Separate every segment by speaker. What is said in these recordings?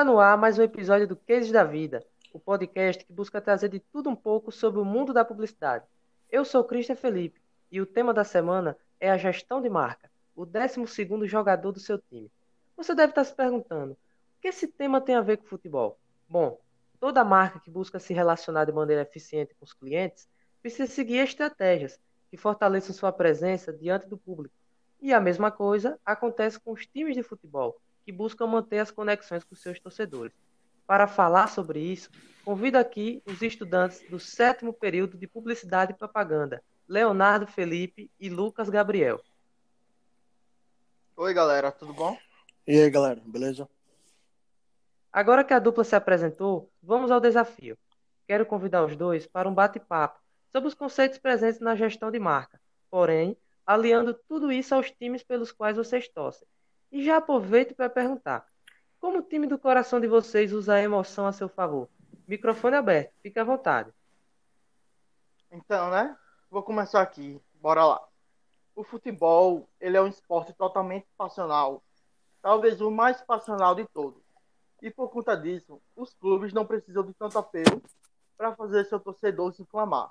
Speaker 1: Está no ar mais um episódio do Cases da Vida, o podcast que busca trazer de tudo um pouco sobre o mundo da publicidade. Eu sou Cristian Felipe e o tema da semana é a gestão de marca, o 12 jogador do seu time. Você deve estar se perguntando, o que esse tema tem a ver com futebol? Bom, toda marca que busca se relacionar de maneira eficiente com os clientes precisa seguir estratégias que fortaleçam sua presença diante do público. E a mesma coisa acontece com os times de futebol, que buscam manter as conexões com seus torcedores. Para falar sobre isso, convido aqui os estudantes do sétimo período de Publicidade e Propaganda, Leonardo Felipe e Lucas Gabriel.
Speaker 2: Oi, galera, tudo bom?
Speaker 3: E aí, galera, beleza?
Speaker 1: Agora que a dupla se apresentou, vamos ao desafio. Quero convidar os dois para um bate-papo sobre os conceitos presentes na gestão de marca, porém, aliando tudo isso aos times pelos quais vocês torcem. E já aproveito para perguntar: como o time do coração de vocês usa a emoção a seu favor? Microfone aberto, fique à vontade.
Speaker 2: Então, né? Vou começar aqui. Bora lá. O futebol, ele é um esporte totalmente passional, talvez o mais passional de todos. E por conta disso, os clubes não precisam de tanto apelo para fazer seu torcedor se inflamar.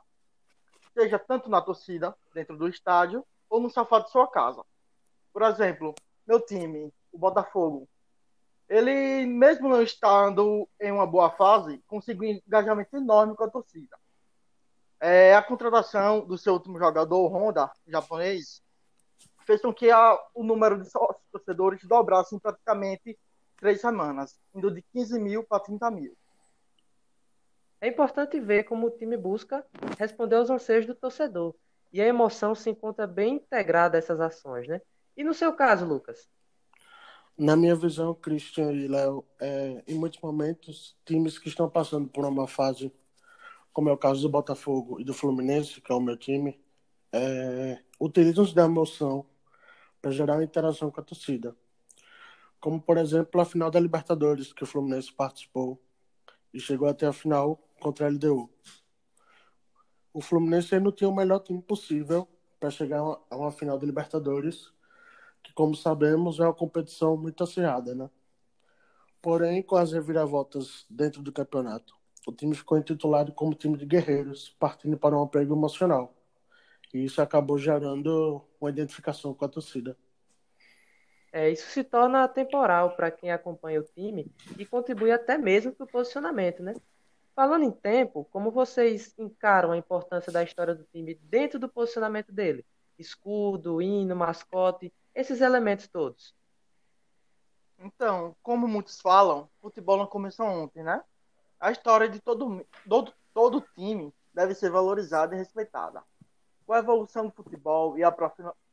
Speaker 2: Seja tanto na torcida, dentro do estádio, ou no sofá de sua casa. Por exemplo, meu time, o Botafogo, ele, mesmo não estando em uma boa fase, conseguiu um engajamento enorme com a torcida. É, a contratação do seu último jogador, Honda, japonês, fez com que a, o número de sócios torcedores dobrasse em praticamente três semanas, indo de 15 mil para 30 mil.
Speaker 1: É importante ver como o time busca responder aos anseios do torcedor. E a emoção se encontra bem integrada a essas ações, né? E no seu caso, Lucas?
Speaker 3: Na minha visão, Christian e Léo, é, em muitos momentos, times que estão passando por uma fase, como é o caso do Botafogo e do Fluminense, que é o meu time, é, utilizam-se da emoção para gerar interação com a torcida. Como, por exemplo, a final da Libertadores, que o Fluminense participou e chegou até a final contra a LDU. O Fluminense não tinha o melhor time possível para chegar a uma final da Libertadores que, como sabemos, é uma competição muito acirrada, né? Porém, com as reviravoltas dentro do campeonato, o time ficou intitulado como time de guerreiros, partindo para um apego emocional. E isso acabou gerando uma identificação com a torcida.
Speaker 1: É, isso se torna temporal para quem acompanha o time e contribui até mesmo para o posicionamento, né? Falando em tempo, como vocês encaram a importância da história do time dentro do posicionamento dele? Escudo, hino, mascote esses elementos todos?
Speaker 2: Então, como muitos falam, futebol não começou ontem, né? A história de todo, todo, todo time deve ser valorizada e respeitada. Com a evolução do futebol e a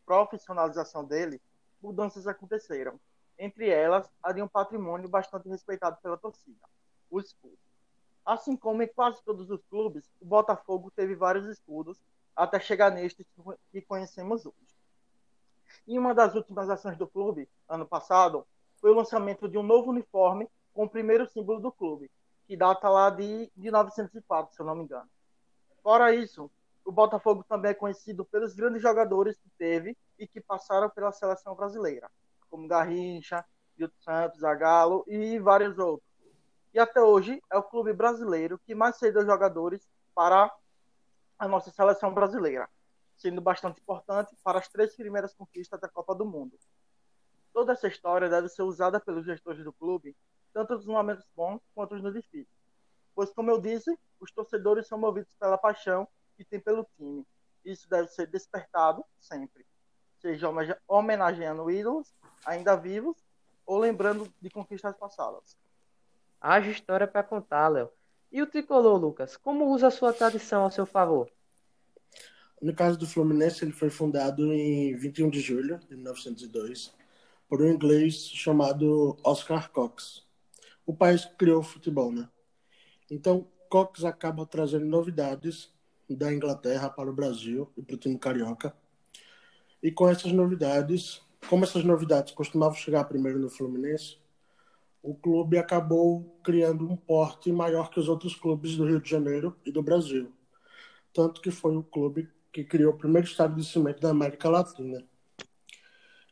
Speaker 2: profissionalização dele, mudanças aconteceram. Entre elas, a de um patrimônio bastante respeitado pela torcida, o escudo. Assim como em quase todos os clubes, o Botafogo teve vários escudos até chegar neste que conhecemos hoje. E uma das últimas ações do clube, ano passado, foi o lançamento de um novo uniforme com o primeiro símbolo do clube, que data lá de, de 1904, se eu não me engano. Fora isso, o Botafogo também é conhecido pelos grandes jogadores que teve e que passaram pela seleção brasileira, como Garrincha, Milton Santos, Zagallo e vários outros. E até hoje é o clube brasileiro que mais cedeu jogadores para a nossa seleção brasileira sendo bastante importante para as três primeiras conquistas da Copa do Mundo. Toda essa história deve ser usada pelos gestores do clube, tanto nos momentos bons quanto nos difíceis. Pois, como eu disse, os torcedores são movidos pela paixão que têm pelo time. Isso deve ser despertado sempre, seja homenageando ídolos ainda vivos ou lembrando de conquistas passadas.
Speaker 1: Haja história para contar, Léo. E o tricolor, Lucas, como usa a sua tradição a seu favor?
Speaker 3: No caso do Fluminense, ele foi fundado em 21 de julho de 1902 por um inglês chamado Oscar Cox. O país criou o futebol, né? Então, Cox acaba trazendo novidades da Inglaterra para o Brasil e para o time carioca. E com essas novidades, como essas novidades costumavam chegar primeiro no Fluminense, o clube acabou criando um porte maior que os outros clubes do Rio de Janeiro e do Brasil. Tanto que foi o clube que criou o primeiro estádio de cimento da América Latina.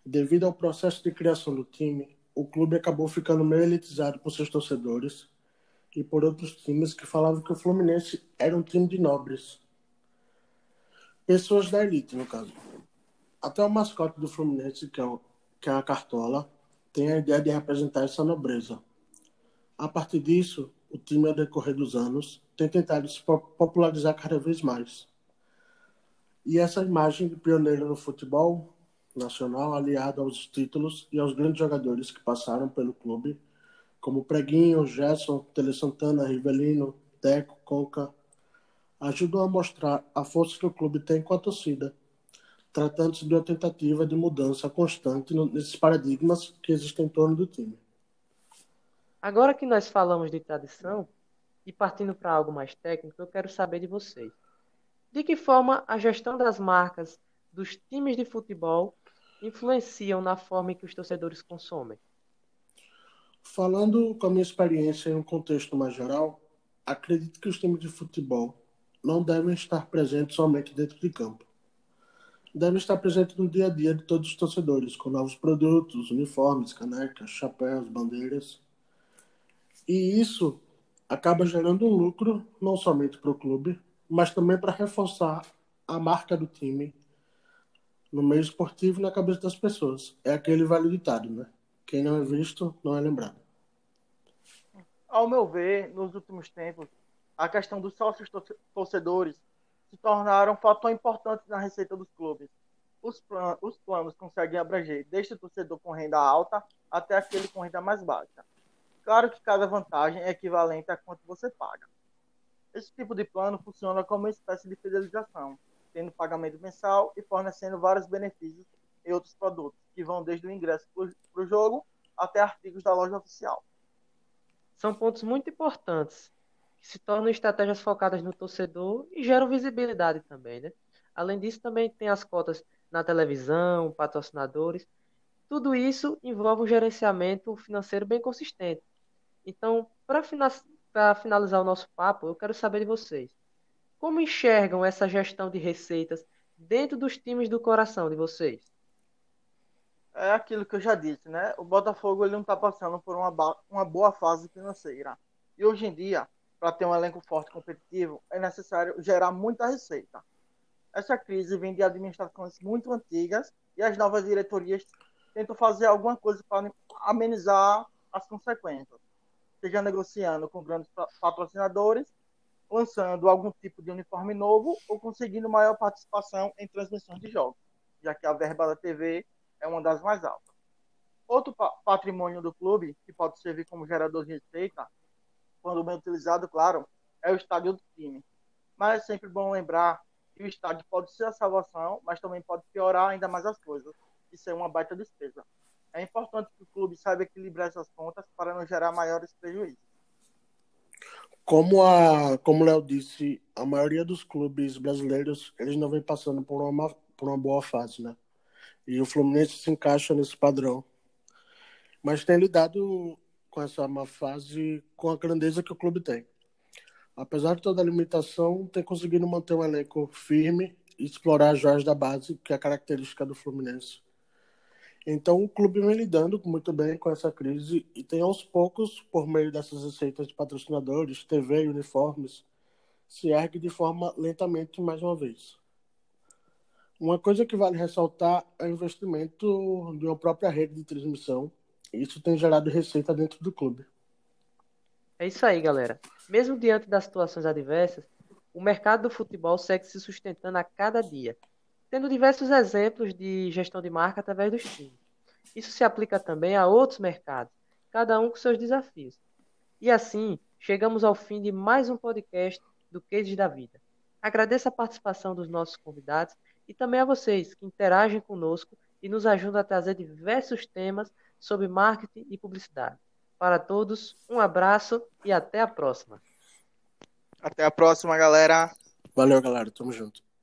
Speaker 3: Devido ao processo de criação do time, o clube acabou ficando meio elitizado por seus torcedores e por outros times que falavam que o Fluminense era um time de nobres. Pessoas da elite, no caso. Até o mascote do Fluminense, que é, o, que é a Cartola, tem a ideia de representar essa nobreza. A partir disso, o time, ao decorrer dos anos, tem tentado se popularizar cada vez mais. E essa imagem de pioneiro no futebol nacional, aliada aos títulos e aos grandes jogadores que passaram pelo clube, como Preguinho, Gerson, Tele Santana, Rivelino, Teco, Conca, ajudam a mostrar a força que o clube tem com a torcida, tratando-se de uma tentativa de mudança constante nesses paradigmas que existem em torno do time.
Speaker 1: Agora que nós falamos de tradição, e partindo para algo mais técnico, eu quero saber de vocês. De que forma a gestão das marcas dos times de futebol influenciam na forma em que os torcedores consomem?
Speaker 3: Falando com a minha experiência em um contexto mais geral, acredito que os times de futebol não devem estar presentes somente dentro de campo. Devem estar presentes no dia a dia de todos os torcedores, com novos produtos, uniformes, canecas, chapéus, bandeiras. E isso acaba gerando um lucro não somente para o clube, mas também para reforçar a marca do time no meio esportivo e na cabeça das pessoas. É aquele velho ditado, né? Quem não é visto, não é lembrado.
Speaker 2: Ao meu ver, nos últimos tempos, a questão dos sócios torcedores se tornaram um fator importante na receita dos clubes. Os, plan os planos conseguem abranger desde o torcedor com renda alta até aquele com renda mais baixa. Claro que cada vantagem é equivalente a quanto você paga. Esse tipo de plano funciona como uma espécie de fidelização, tendo pagamento mensal e fornecendo vários benefícios e outros produtos, que vão desde o ingresso para o jogo até artigos da loja oficial.
Speaker 1: São pontos muito importantes, que se tornam estratégias focadas no torcedor e geram visibilidade também, né? Além disso, também tem as cotas na televisão, patrocinadores. Tudo isso envolve um gerenciamento financeiro bem consistente. Então, para finalizar o nosso papo, eu quero saber de vocês. Como enxergam essa gestão de receitas dentro dos times do coração de vocês?
Speaker 2: É aquilo que eu já disse, né? O Botafogo ele não está passando por uma, uma boa fase financeira. E hoje em dia, para ter um elenco forte e competitivo, é necessário gerar muita receita. Essa crise vem de administrações muito antigas e as novas diretorias tentam fazer alguma coisa para amenizar as consequências, seja negociando com grandes patrocinadores lançando algum tipo de uniforme novo ou conseguindo maior participação em transmissões de jogos, já que a verba da TV é uma das mais altas. Outro patrimônio do clube, que pode servir como gerador de receita, quando bem utilizado, claro, é o estádio do time. Mas é sempre bom lembrar que o estádio pode ser a salvação, mas também pode piorar ainda mais as coisas. Isso é uma baita despesa. É importante que o clube saiba equilibrar essas contas para não gerar maiores prejuízos.
Speaker 3: Como a, como Léo disse, a maioria dos clubes brasileiros, eles não vem passando por uma, por uma boa fase, né? E o Fluminense se encaixa nesse padrão. Mas tem lidado com essa má fase com a grandeza que o clube tem. Apesar de toda a limitação, tem conseguido manter um elenco firme e explorar as joias da base, que é a característica do Fluminense. Então o clube vem lidando muito bem com essa crise e tem aos poucos, por meio dessas receitas de patrocinadores, TV e uniformes, se ergue de forma lentamente mais uma vez. Uma coisa que vale ressaltar é o investimento de uma própria rede de transmissão. Isso tem gerado receita dentro do clube.
Speaker 1: É isso aí, galera. Mesmo diante das situações adversas, o mercado do futebol segue se sustentando a cada dia tendo diversos exemplos de gestão de marca através dos times. Isso se aplica também a outros mercados, cada um com seus desafios. E assim, chegamos ao fim de mais um podcast do Cases da Vida. Agradeço a participação dos nossos convidados e também a vocês que interagem conosco e nos ajudam a trazer diversos temas sobre marketing e publicidade. Para todos, um abraço e até a próxima.
Speaker 2: Até a próxima, galera.
Speaker 3: Valeu, galera. Tamo junto.